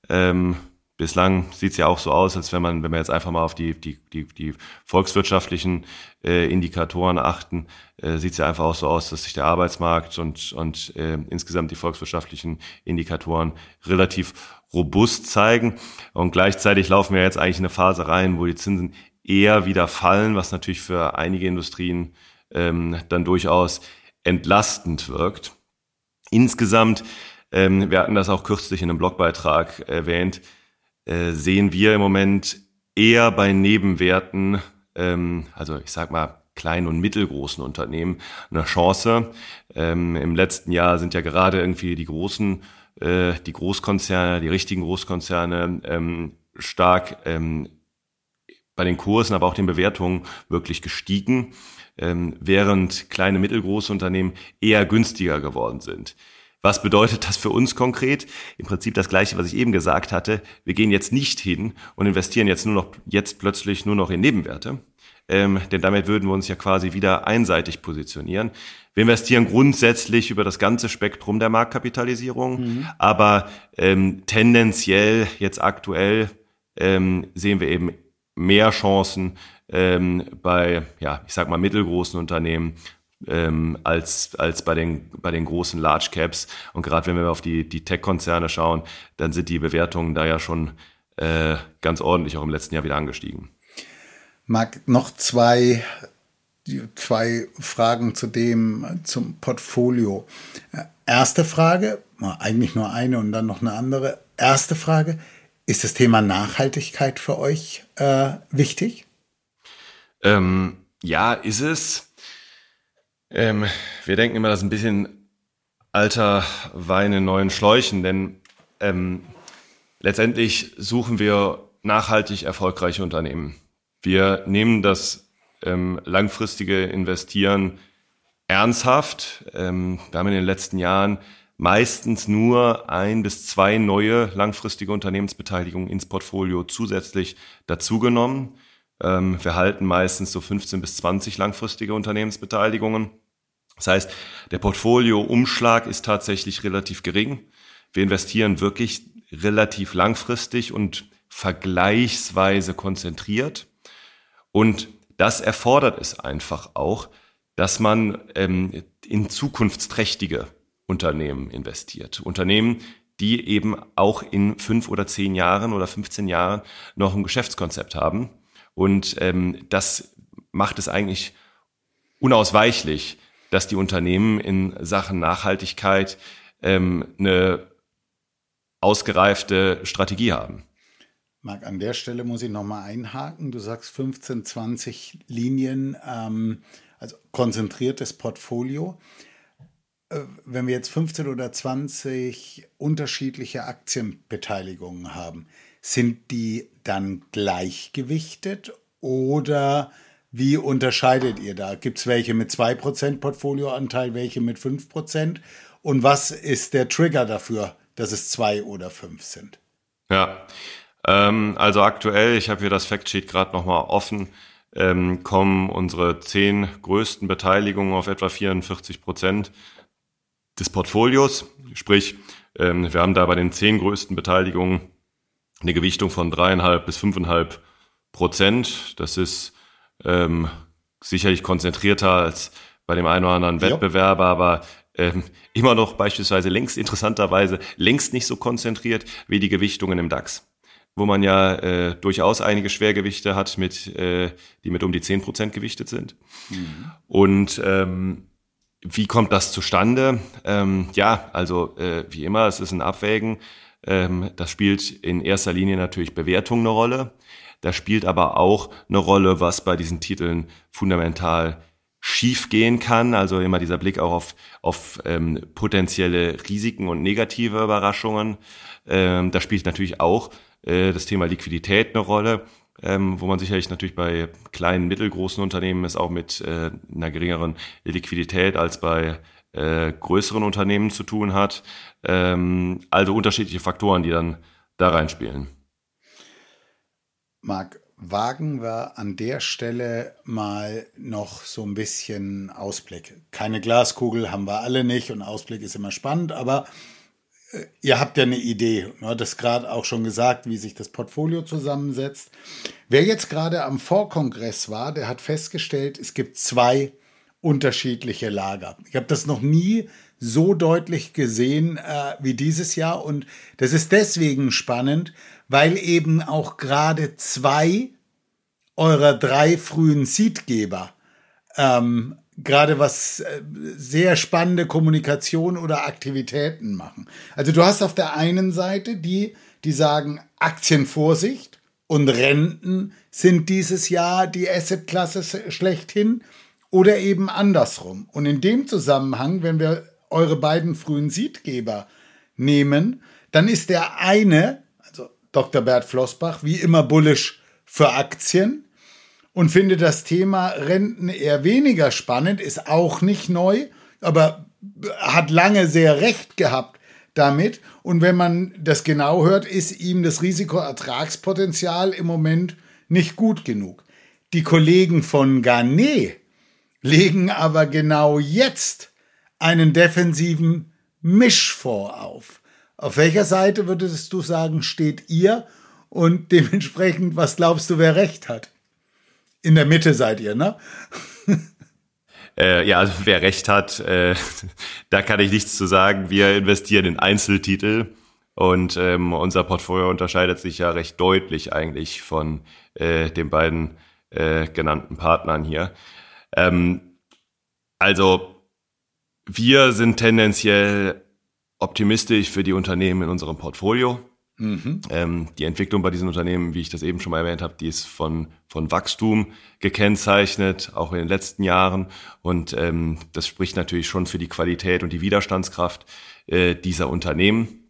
Ähm, bislang sieht es ja auch so aus, als wenn man, wenn wir jetzt einfach mal auf die, die, die, die volkswirtschaftlichen äh, Indikatoren achten, äh, sieht es ja einfach auch so aus, dass sich der Arbeitsmarkt und, und äh, insgesamt die volkswirtschaftlichen Indikatoren relativ robust zeigen. Und gleichzeitig laufen wir jetzt eigentlich in eine Phase rein, wo die Zinsen eher wieder fallen, was natürlich für einige Industrien ähm, dann durchaus entlastend wirkt. Insgesamt, ähm, wir hatten das auch kürzlich in einem Blogbeitrag erwähnt, äh, sehen wir im Moment eher bei Nebenwerten, ähm, also ich sag mal kleinen und mittelgroßen Unternehmen, eine Chance. Ähm, Im letzten Jahr sind ja gerade irgendwie die großen äh, die Großkonzerne, die richtigen Großkonzerne ähm, stark ähm, bei den Kursen, aber auch den Bewertungen wirklich gestiegen, ähm, während kleine, mittelgroße Unternehmen eher günstiger geworden sind. Was bedeutet das für uns konkret? Im Prinzip das Gleiche, was ich eben gesagt hatte. Wir gehen jetzt nicht hin und investieren jetzt nur noch, jetzt plötzlich nur noch in Nebenwerte. Ähm, denn damit würden wir uns ja quasi wieder einseitig positionieren. Wir investieren grundsätzlich über das ganze Spektrum der Marktkapitalisierung, mhm. aber ähm, tendenziell jetzt aktuell ähm, sehen wir eben mehr Chancen ähm, bei, ja, ich sag mal mittelgroßen Unternehmen ähm, als, als bei den, bei den großen Large Caps. Und gerade wenn wir auf die, die Tech-Konzerne schauen, dann sind die Bewertungen da ja schon äh, ganz ordentlich auch im letzten Jahr wieder angestiegen. Marc, noch zwei zwei Fragen zu dem, zum Portfolio. Erste Frage, eigentlich nur eine und dann noch eine andere. Erste Frage, ist das Thema Nachhaltigkeit für euch äh, wichtig? Ähm, ja, ist es. Ähm, wir denken immer, das ist ein bisschen alter Wein in neuen Schläuchen, denn ähm, letztendlich suchen wir nachhaltig erfolgreiche Unternehmen. Wir nehmen das ähm, langfristige Investieren ernsthaft. Ähm, wir haben in den letzten Jahren meistens nur ein bis zwei neue langfristige Unternehmensbeteiligungen ins Portfolio zusätzlich dazugenommen. Ähm, wir halten meistens so 15 bis 20 langfristige Unternehmensbeteiligungen. Das heißt, der Portfolio-Umschlag ist tatsächlich relativ gering. Wir investieren wirklich relativ langfristig und vergleichsweise konzentriert. Und das erfordert es einfach auch, dass man ähm, in zukunftsträchtige Unternehmen investiert. Unternehmen, die eben auch in fünf oder zehn Jahren oder 15 Jahren noch ein Geschäftskonzept haben. Und ähm, das macht es eigentlich unausweichlich, dass die Unternehmen in Sachen Nachhaltigkeit ähm, eine ausgereifte Strategie haben. Marc, an der Stelle muss ich nochmal einhaken. Du sagst 15, 20 Linien, ähm, also konzentriertes Portfolio. Äh, wenn wir jetzt 15 oder 20 unterschiedliche Aktienbeteiligungen haben, sind die dann gleichgewichtet oder wie unterscheidet ihr da? Gibt es welche mit 2% Portfolioanteil, welche mit 5%? Und was ist der Trigger dafür, dass es zwei oder fünf sind? Ja, ähm, also aktuell, ich habe hier das Factsheet gerade nochmal offen, ähm, kommen unsere zehn größten Beteiligungen auf etwa 44 Prozent des Portfolios. Sprich, ähm, wir haben da bei den zehn größten Beteiligungen eine Gewichtung von dreieinhalb bis fünfeinhalb Prozent. Das ist ähm, sicherlich konzentrierter als bei dem einen oder anderen Wettbewerber, ja. aber ähm, immer noch beispielsweise längst interessanterweise längst nicht so konzentriert wie die Gewichtungen im DAX wo man ja äh, durchaus einige Schwergewichte hat, mit, äh, die mit um die zehn Prozent gewichtet sind. Mhm. Und ähm, wie kommt das zustande? Ähm, ja, also äh, wie immer, es ist ein Abwägen. Ähm, das spielt in erster Linie natürlich Bewertung eine Rolle. Da spielt aber auch eine Rolle, was bei diesen Titeln fundamental schief gehen kann. Also immer dieser Blick auch auf, auf ähm, potenzielle Risiken und negative Überraschungen. Ähm, da spielt natürlich auch äh, das Thema Liquidität eine Rolle, ähm, wo man sicherlich natürlich bei kleinen, mittelgroßen Unternehmen es auch mit äh, einer geringeren Liquidität als bei äh, größeren Unternehmen zu tun hat. Ähm, also unterschiedliche Faktoren, die dann da reinspielen. Marc, wagen wir an der Stelle mal noch so ein bisschen Ausblick. Keine Glaskugel haben wir alle nicht und Ausblick ist immer spannend, aber ihr habt ja eine Idee, du hattest gerade auch schon gesagt, wie sich das Portfolio zusammensetzt. Wer jetzt gerade am Vorkongress war, der hat festgestellt, es gibt zwei unterschiedliche Lager. Ich habe das noch nie so deutlich gesehen äh, wie dieses Jahr und das ist deswegen spannend, weil eben auch gerade zwei eurer drei frühen Seedgeber ähm, gerade was äh, sehr spannende Kommunikation oder Aktivitäten machen. Also du hast auf der einen Seite die, die sagen Aktienvorsicht und Renten sind dieses Jahr die Assetklasse schlechthin oder eben andersrum. Und in dem Zusammenhang, wenn wir eure beiden frühen Siedgeber nehmen, dann ist der eine, also Dr. Bert Flossbach, wie immer bullisch für Aktien und finde das Thema Renten eher weniger spannend, ist auch nicht neu, aber hat lange sehr recht gehabt damit. Und wenn man das genau hört, ist ihm das Risikoertragspotenzial im Moment nicht gut genug. Die Kollegen von Garnet legen aber genau jetzt einen defensiven Mischfonds auf. Auf welcher Seite würdest du sagen, steht ihr? Und dementsprechend, was glaubst du, wer recht hat? In der Mitte seid ihr, ne? Äh, ja, also wer recht hat, äh, da kann ich nichts zu sagen. Wir investieren in Einzeltitel und ähm, unser Portfolio unterscheidet sich ja recht deutlich eigentlich von äh, den beiden äh, genannten Partnern hier. Ähm, also wir sind tendenziell optimistisch für die Unternehmen in unserem Portfolio. Mhm. Ähm, die Entwicklung bei diesen Unternehmen, wie ich das eben schon mal erwähnt habe, die ist von, von Wachstum gekennzeichnet, auch in den letzten Jahren. Und ähm, das spricht natürlich schon für die Qualität und die Widerstandskraft äh, dieser Unternehmen.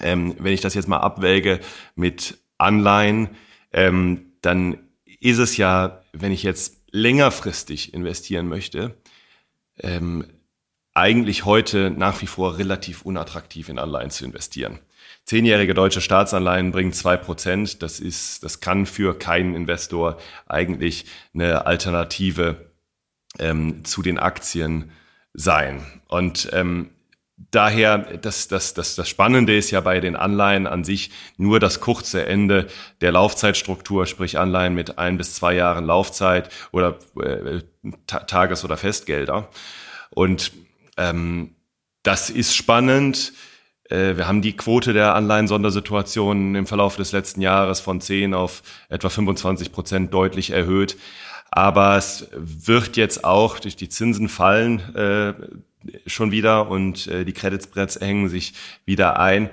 Ähm, wenn ich das jetzt mal abwäge mit Anleihen, ähm, dann ist es ja, wenn ich jetzt längerfristig investieren möchte, ähm, eigentlich heute nach wie vor relativ unattraktiv in Anleihen zu investieren. Zehnjährige deutsche Staatsanleihen bringen zwei Prozent. Das ist, das kann für keinen Investor eigentlich eine Alternative ähm, zu den Aktien sein. Und ähm, daher, das, das, das, das Spannende ist ja bei den Anleihen an sich nur das kurze Ende der Laufzeitstruktur, sprich Anleihen mit ein bis zwei Jahren Laufzeit oder äh, Tages- oder Festgelder. Und ähm, das ist spannend. Äh, wir haben die Quote der Anleihen-Sondersituationen im Verlauf des letzten Jahres von 10 auf etwa 25 Prozent deutlich erhöht. Aber es wird jetzt auch durch die Zinsen fallen äh, schon wieder und äh, die Credit Spreads hängen sich wieder ein.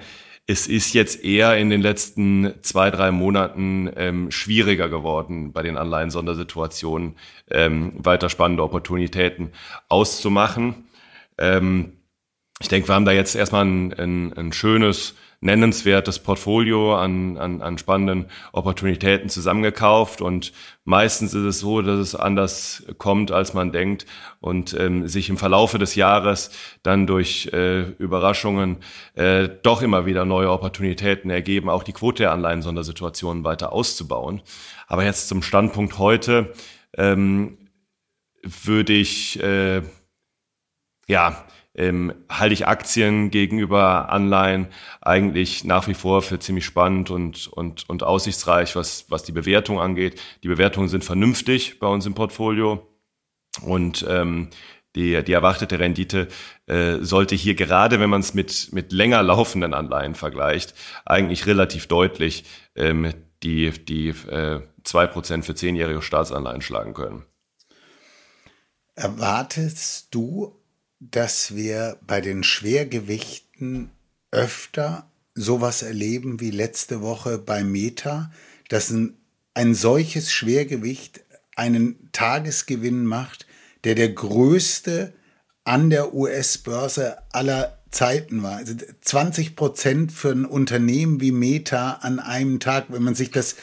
Es ist jetzt eher in den letzten zwei, drei Monaten ähm, schwieriger geworden, bei den Anleihen-Sondersituationen ähm, weiter spannende Opportunitäten auszumachen. Ähm, ich denke, wir haben da jetzt erstmal ein, ein, ein schönes nennenswertes Portfolio an, an, an spannenden Opportunitäten zusammengekauft und meistens ist es so, dass es anders kommt, als man denkt und ähm, sich im Verlaufe des Jahres dann durch äh, Überraschungen äh, doch immer wieder neue Opportunitäten ergeben, auch die Quote der Anleihen-Sondersituationen weiter auszubauen. Aber jetzt zum Standpunkt heute ähm, würde ich äh, ja ähm, halte ich Aktien gegenüber Anleihen eigentlich nach wie vor für ziemlich spannend und, und, und aussichtsreich, was, was die Bewertung angeht. Die Bewertungen sind vernünftig bei uns im Portfolio und ähm, die, die erwartete Rendite äh, sollte hier gerade, wenn man es mit, mit länger laufenden Anleihen vergleicht, eigentlich relativ deutlich ähm, die, die äh, 2% für zehnjährige Staatsanleihen schlagen können. Erwartest du dass wir bei den Schwergewichten öfter sowas erleben wie letzte Woche bei Meta, dass ein, ein solches Schwergewicht einen Tagesgewinn macht, der der größte an der US-Börse aller Zeiten war. Also 20 Prozent für ein Unternehmen wie Meta an einem Tag, wenn man sich das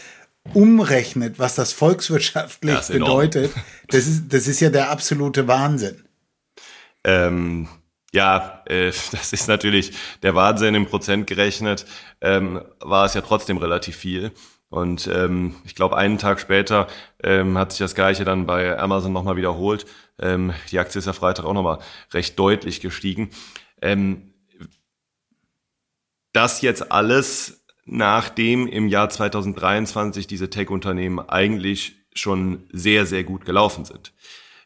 umrechnet, was das volkswirtschaftlich das bedeutet, das ist, das ist ja der absolute Wahnsinn. Ähm, ja, äh, das ist natürlich der Wahnsinn im Prozent gerechnet, ähm, war es ja trotzdem relativ viel. Und ähm, ich glaube, einen Tag später ähm, hat sich das Gleiche dann bei Amazon nochmal wiederholt. Ähm, die Aktie ist ja Freitag auch nochmal recht deutlich gestiegen. Ähm, das jetzt alles, nachdem im Jahr 2023 diese Tech-Unternehmen eigentlich schon sehr, sehr gut gelaufen sind.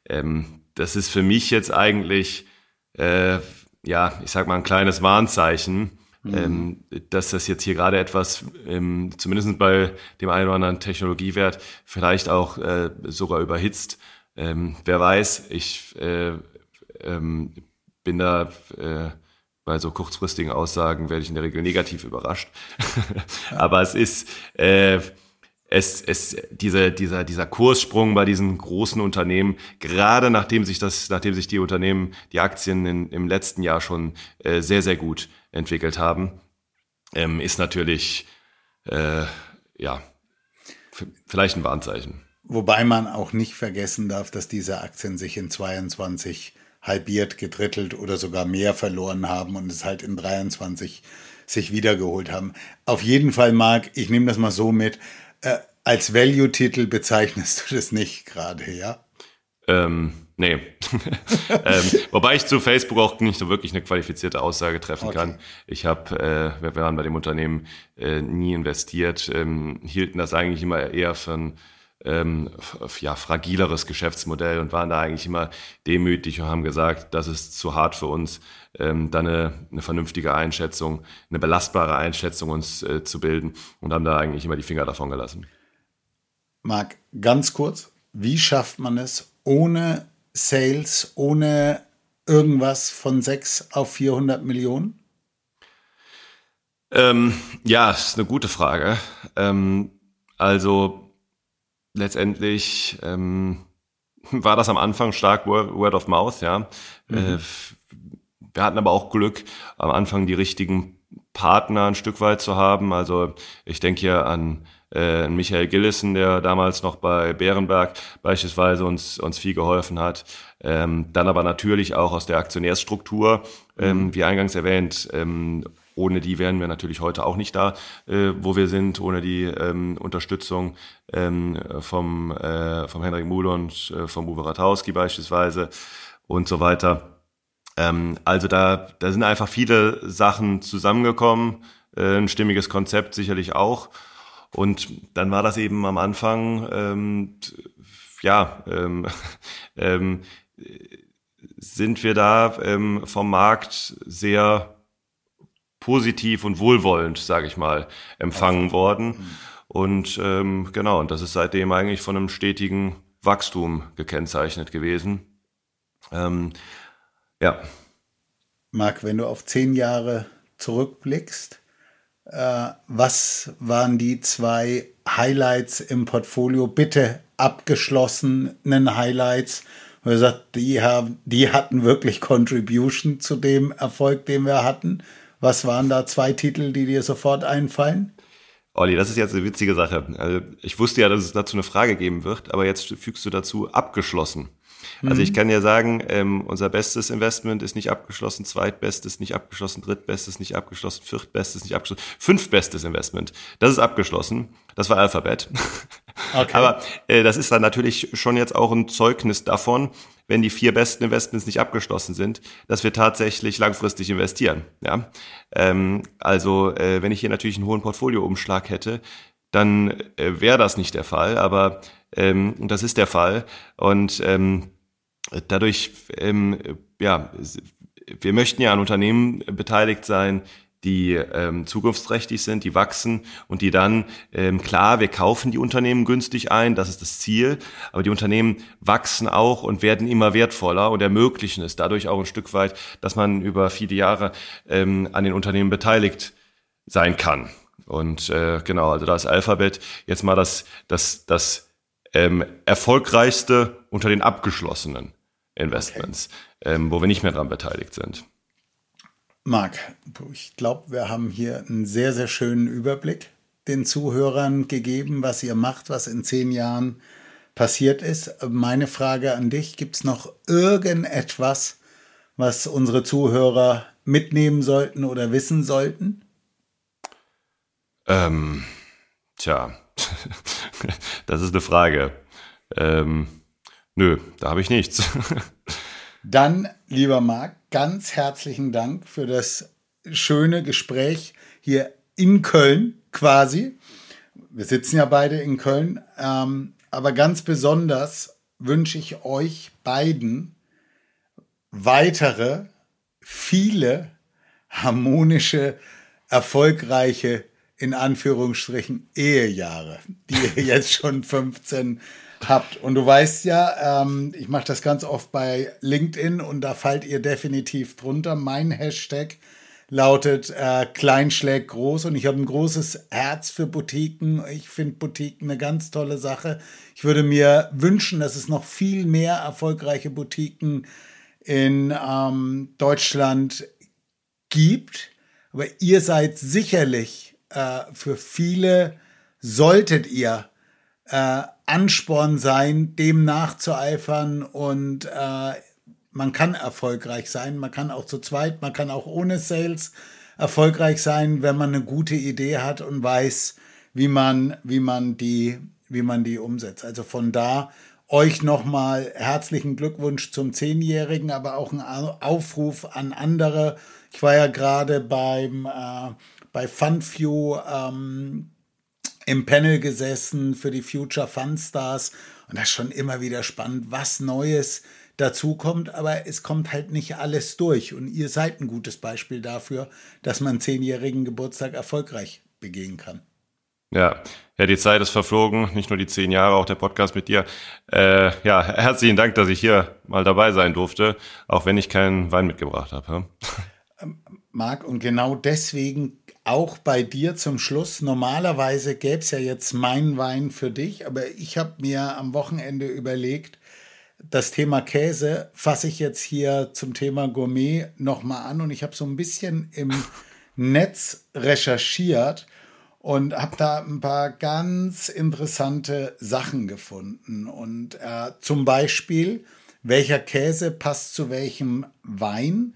Ähm, das ist für mich jetzt eigentlich, äh, ja, ich sag mal ein kleines Warnzeichen, mhm. ähm, dass das jetzt hier gerade etwas, ähm, zumindest bei dem einen oder anderen Technologiewert, vielleicht auch äh, sogar überhitzt. Ähm, wer weiß, ich äh, ähm, bin da äh, bei so kurzfristigen Aussagen werde ich in der Regel negativ überrascht. Aber es ist äh, es, es, diese, dieser, dieser Kurssprung bei diesen großen Unternehmen, gerade nachdem sich das, nachdem sich die Unternehmen, die Aktien in, im letzten Jahr schon äh, sehr, sehr gut entwickelt haben, ähm, ist natürlich, äh, ja, vielleicht ein Warnzeichen. Wobei man auch nicht vergessen darf, dass diese Aktien sich in 22 halbiert, gedrittelt oder sogar mehr verloren haben und es halt in 23 sich wiedergeholt haben. Auf jeden Fall, Marc, ich nehme das mal so mit, äh, als Value-Titel bezeichnest du das nicht gerade, ja? Ähm, nee. ähm, wobei ich zu Facebook auch nicht so wirklich eine qualifizierte Aussage treffen okay. kann. Ich habe, äh, wir waren bei dem Unternehmen äh, nie investiert, ähm, hielten das eigentlich immer eher für ein ähm, ja, fragileres Geschäftsmodell und waren da eigentlich immer demütig und haben gesagt, das ist zu hart für uns, ähm, dann eine, eine vernünftige Einschätzung, eine belastbare Einschätzung uns äh, zu bilden und haben da eigentlich immer die Finger davon gelassen. Marc, ganz kurz, wie schafft man es ohne Sales, ohne irgendwas von 6 auf 400 Millionen? Ähm, ja, ist eine gute Frage. Ähm, also letztendlich ähm, war das am Anfang stark Word of Mouth, ja. Mhm. Äh, wir hatten aber auch Glück, am Anfang die richtigen Partner ein Stück weit zu haben. Also ich denke hier an äh, Michael Gillissen, der damals noch bei Bärenberg beispielsweise uns, uns viel geholfen hat. Ähm, dann aber natürlich auch aus der Aktionärsstruktur, ähm, mhm. wie eingangs erwähnt, ähm, ohne die wären wir natürlich heute auch nicht da, äh, wo wir sind, ohne die ähm, Unterstützung ähm, vom, äh, vom Henrik Muhle und äh, vom Uwe Ratowski beispielsweise und so weiter. Ähm, also da, da sind einfach viele Sachen zusammengekommen, äh, ein stimmiges Konzept sicherlich auch. Und dann war das eben am Anfang, ähm, ja, ähm, ähm, sind wir da ähm, vom Markt sehr positiv und wohlwollend, sage ich mal, empfangen worden. Mhm. Und ähm, genau, und das ist seitdem eigentlich von einem stetigen Wachstum gekennzeichnet gewesen. Ähm, ja. Marc, wenn du auf zehn Jahre zurückblickst, äh, was waren die zwei Highlights im Portfolio? Bitte abgeschlossenen Highlights. Und er sagt, die, haben, die hatten wirklich Contribution zu dem Erfolg, den wir hatten. Was waren da zwei Titel, die dir sofort einfallen? Olli, das ist jetzt eine witzige Sache. Also ich wusste ja, dass es dazu eine Frage geben wird, aber jetzt fügst du dazu abgeschlossen. Also ich mhm. kann ja sagen, ähm, unser bestes Investment ist nicht abgeschlossen, zweitbestes nicht abgeschlossen, drittbestes nicht abgeschlossen, viertbestes nicht abgeschlossen, fünftbestes Investment. Das ist abgeschlossen. Das war Alphabet. Okay. Aber äh, das ist dann natürlich schon jetzt auch ein Zeugnis davon, wenn die vier besten Investments nicht abgeschlossen sind, dass wir tatsächlich langfristig investieren. Ja? Ähm, also äh, wenn ich hier natürlich einen hohen Portfolioumschlag hätte, dann äh, wäre das nicht der Fall, aber ähm, das ist der Fall. Und ähm, dadurch, ähm, ja, wir möchten ja an Unternehmen beteiligt sein, die ähm, zukunftsträchtig sind, die wachsen und die dann, ähm, klar, wir kaufen die Unternehmen günstig ein, das ist das Ziel, aber die Unternehmen wachsen auch und werden immer wertvoller und ermöglichen es dadurch auch ein Stück weit, dass man über viele Jahre ähm, an den Unternehmen beteiligt sein kann. Und äh, genau, also da ist Alphabet jetzt mal das, das, das ähm, erfolgreichste unter den abgeschlossenen. Investments, okay. ähm, wo wir nicht mehr daran beteiligt sind. Marc, ich glaube, wir haben hier einen sehr, sehr schönen Überblick den Zuhörern gegeben, was ihr macht, was in zehn Jahren passiert ist. Meine Frage an dich, gibt es noch irgendetwas, was unsere Zuhörer mitnehmen sollten oder wissen sollten? Ähm, tja, das ist eine Frage. Ähm, Nö, da habe ich nichts. Dann, lieber Marc, ganz herzlichen Dank für das schöne Gespräch hier in Köln quasi. Wir sitzen ja beide in Köln, ähm, aber ganz besonders wünsche ich euch beiden weitere, viele harmonische, erfolgreiche, in Anführungsstrichen, Ehejahre, die ihr jetzt schon 15 habt. Und du weißt ja, ähm, ich mache das ganz oft bei LinkedIn und da fallt ihr definitiv drunter. Mein Hashtag lautet äh, Klein schlägt groß und ich habe ein großes Herz für Boutiquen. Ich finde Boutiquen eine ganz tolle Sache. Ich würde mir wünschen, dass es noch viel mehr erfolgreiche Boutiquen in ähm, Deutschland gibt. Aber ihr seid sicherlich äh, für viele, solltet ihr äh, Ansporn sein, dem nachzueifern und äh, man kann erfolgreich sein, man kann auch zu zweit, man kann auch ohne Sales erfolgreich sein, wenn man eine gute Idee hat und weiß, wie man, wie man die, wie man die umsetzt. Also von da euch nochmal herzlichen Glückwunsch zum Zehnjährigen, aber auch ein Aufruf an andere. Ich war ja gerade beim äh, bei FunView ähm, im Panel gesessen für die Future Fun Stars und das ist schon immer wieder spannend, was Neues dazu kommt, aber es kommt halt nicht alles durch und ihr seid ein gutes Beispiel dafür, dass man zehnjährigen Geburtstag erfolgreich begehen kann. Ja, ja, die Zeit ist verflogen, nicht nur die zehn Jahre, auch der Podcast mit dir. Äh, ja, herzlichen Dank, dass ich hier mal dabei sein durfte, auch wenn ich keinen Wein mitgebracht habe. Marc, und genau deswegen auch bei dir zum Schluss. Normalerweise gäbe es ja jetzt meinen Wein für dich, aber ich habe mir am Wochenende überlegt, das Thema Käse fasse ich jetzt hier zum Thema Gourmet nochmal an und ich habe so ein bisschen im Netz recherchiert und habe da ein paar ganz interessante Sachen gefunden. Und äh, zum Beispiel, welcher Käse passt zu welchem Wein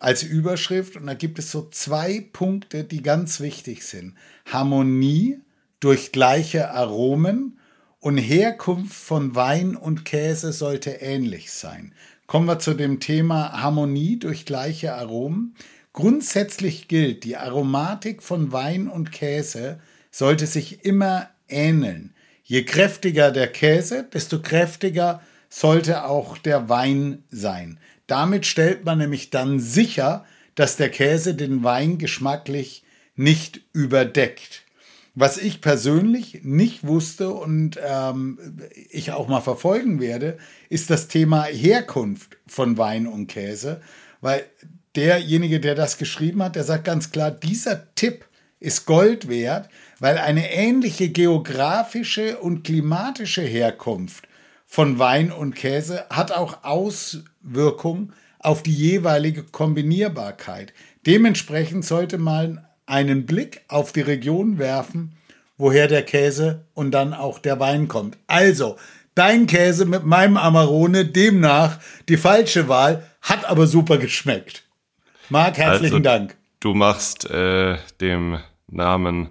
als Überschrift. Und da gibt es so zwei Punkte, die ganz wichtig sind. Harmonie durch gleiche Aromen und Herkunft von Wein und Käse sollte ähnlich sein. Kommen wir zu dem Thema Harmonie durch gleiche Aromen. Grundsätzlich gilt, die Aromatik von Wein und Käse sollte sich immer ähneln. Je kräftiger der Käse, desto kräftiger sollte auch der Wein sein. Damit stellt man nämlich dann sicher, dass der Käse den Wein geschmacklich nicht überdeckt. Was ich persönlich nicht wusste und ähm, ich auch mal verfolgen werde, ist das Thema Herkunft von Wein und Käse, weil derjenige, der das geschrieben hat, der sagt ganz klar, dieser Tipp ist Gold wert, weil eine ähnliche geografische und klimatische Herkunft von Wein und Käse hat auch Auswirkungen auf die jeweilige Kombinierbarkeit. Dementsprechend sollte man einen Blick auf die Region werfen, woher der Käse und dann auch der Wein kommt. Also, dein Käse mit meinem Amarone, demnach die falsche Wahl, hat aber super geschmeckt. Marc, herzlichen also, Dank. Du machst äh, dem Namen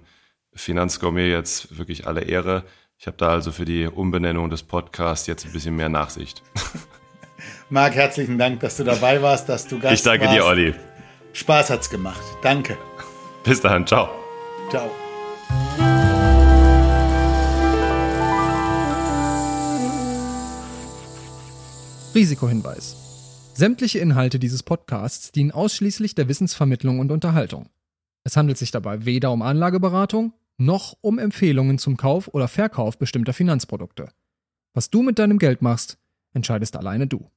Finanzgourmet jetzt wirklich alle Ehre. Ich habe da also für die Umbenennung des Podcasts jetzt ein bisschen mehr Nachsicht. Marc, herzlichen Dank, dass du dabei warst, dass du Gast Ich danke warst. dir, Olli. Spaß hat's gemacht. Danke. Bis dahin, ciao. Ciao. Risikohinweis. Sämtliche Inhalte dieses Podcasts dienen ausschließlich der Wissensvermittlung und Unterhaltung. Es handelt sich dabei weder um Anlageberatung noch um Empfehlungen zum Kauf oder Verkauf bestimmter Finanzprodukte. Was du mit deinem Geld machst, entscheidest alleine du.